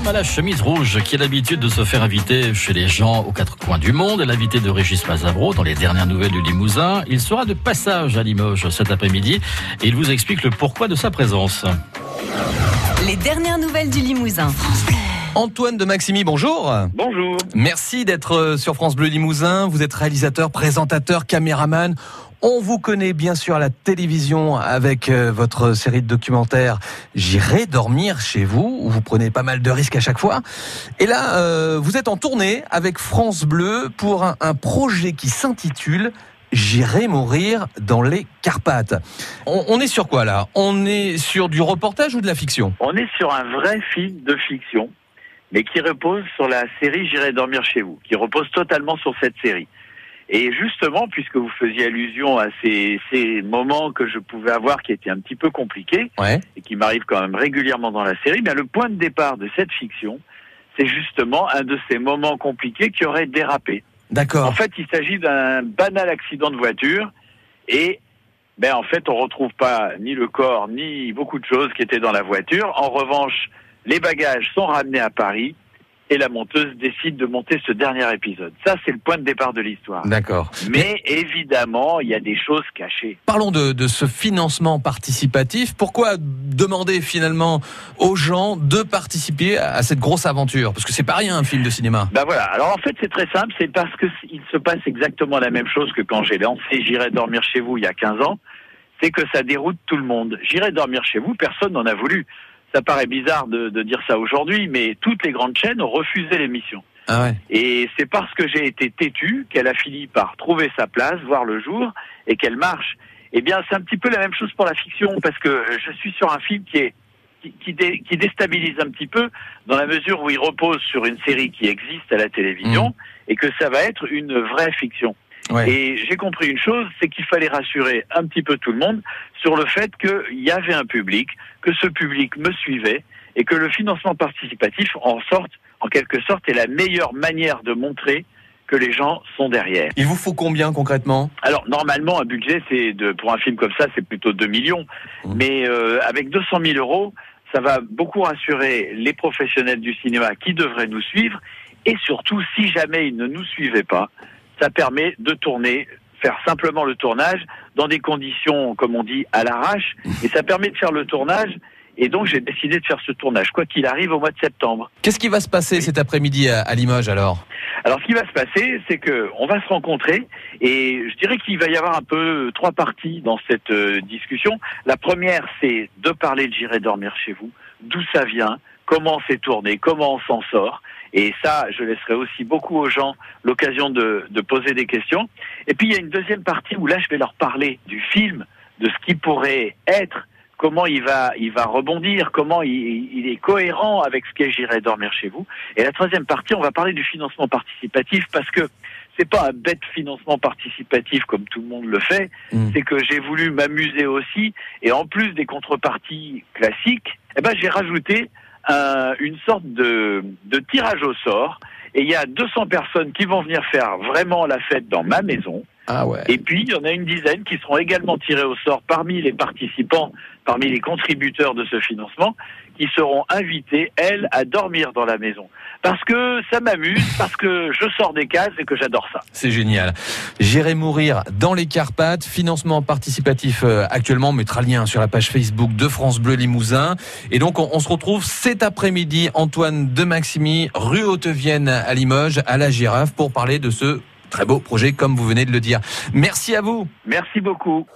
L'homme à la chemise rouge qui a l'habitude de se faire inviter chez les gens aux quatre coins du monde est l'invité de Régis Mazabro dans les dernières nouvelles du Limousin. Il sera de passage à Limoges cet après-midi et il vous explique le pourquoi de sa présence. Les dernières nouvelles du Limousin. Antoine de Maximi, bonjour. Bonjour. Merci d'être sur France Bleu Limousin. Vous êtes réalisateur, présentateur, caméraman. On vous connaît bien sûr à la télévision avec euh, votre série de documentaires J'irai dormir chez vous, où vous prenez pas mal de risques à chaque fois. Et là, euh, vous êtes en tournée avec France Bleu pour un, projet qui s'intitule J'irai mourir dans les Carpates. On, on, est sur quoi là? On est sur du reportage ou de la fiction? On est sur un vrai film de fiction, mais qui repose sur la série J'irai dormir chez vous, qui repose totalement sur cette série. Et justement, puisque vous faisiez allusion à ces, ces, moments que je pouvais avoir qui étaient un petit peu compliqués ouais. et qui m'arrivent quand même régulièrement dans la série, bien le point de départ de cette fiction, c'est justement un de ces moments compliqués qui aurait dérapé. D'accord. En fait, il s'agit d'un banal accident de voiture et ben en fait, on retrouve pas ni le corps ni beaucoup de choses qui étaient dans la voiture. En revanche, les bagages sont ramenés à Paris et la monteuse décide de monter ce dernier épisode. Ça, c'est le point de départ de l'histoire. D'accord. Mais évidemment, il y a des choses cachées. Parlons de, de, ce financement participatif. Pourquoi demander finalement aux gens de participer à cette grosse aventure? Parce que c'est pas rien un film de cinéma. Ben voilà. Alors en fait, c'est très simple. C'est parce que il se passe exactement la même chose que quand j'ai lancé J'irai dormir chez vous il y a 15 ans. C'est que ça déroute tout le monde. J'irai dormir chez vous. Personne n'en a voulu ça paraît bizarre de, de dire ça aujourd'hui, mais toutes les grandes chaînes ont refusé l'émission. Ah ouais. Et c'est parce que j'ai été têtu qu'elle a fini par trouver sa place, voir le jour, et qu'elle marche. Eh bien, c'est un petit peu la même chose pour la fiction, parce que je suis sur un film qui est qui, qui, dé, qui déstabilise un petit peu, dans la mesure où il repose sur une série qui existe à la télévision, mmh. et que ça va être une vraie fiction. Ouais. Et j'ai compris une chose, c'est qu'il fallait rassurer un petit peu tout le monde sur le fait qu'il y avait un public, que ce public me suivait et que le financement participatif, en sorte, en quelque sorte, est la meilleure manière de montrer que les gens sont derrière. Il vous faut combien concrètement? Alors normalement un budget c'est de pour un film comme ça c'est plutôt 2 millions, mmh. mais euh, avec 200 000 euros ça va beaucoup rassurer les professionnels du cinéma qui devraient nous suivre et surtout si jamais ils ne nous suivaient pas, ça permet de tourner, faire simplement le tournage dans des conditions, comme on dit, à l'arrache, et ça permet de faire le tournage. Et donc j'ai décidé de faire ce tournage, quoi qu'il arrive au mois de septembre. Qu'est-ce qui va se passer cet après-midi à, à, Limoges alors? Alors ce qui va se passer, c'est que on va se rencontrer et je dirais qu'il va y avoir un peu trois parties dans cette euh, discussion. La première, c'est de parler de J'irai dormir chez vous, d'où ça vient, comment c'est tourné, comment on s'en sort. Et ça, je laisserai aussi beaucoup aux gens l'occasion de, de, poser des questions. Et puis, il y a une deuxième partie où là, je vais leur parler du film, de ce qui pourrait être, comment il va, il va rebondir, comment il, il est cohérent avec ce qu'est J'irai dormir chez vous. Et la troisième partie, on va parler du financement participatif parce que c'est pas un bête financement participatif comme tout le monde le fait, mmh. c'est que j'ai voulu m'amuser aussi et en plus des contreparties classiques, eh ben j'ai rajouté euh, une sorte de, de tirage au sort et il y a 200 personnes qui vont venir faire vraiment la fête dans ma maison. Ah ouais. Et puis, il y en a une dizaine qui seront également tirées au sort parmi les participants, parmi les contributeurs de ce financement, qui seront invités, elles, à dormir dans la maison. Parce que ça m'amuse, parce que je sors des cases et que j'adore ça. C'est génial. J'irai mourir dans les Carpates. Financement participatif euh, actuellement. On mettra le lien sur la page Facebook de France Bleu Limousin. Et donc, on, on se retrouve cet après-midi, Antoine de Maximi, rue Haute-Vienne à Limoges, à la Girafe, pour parler de ce très beau projet, comme vous venez de le dire. Merci à vous. Merci beaucoup.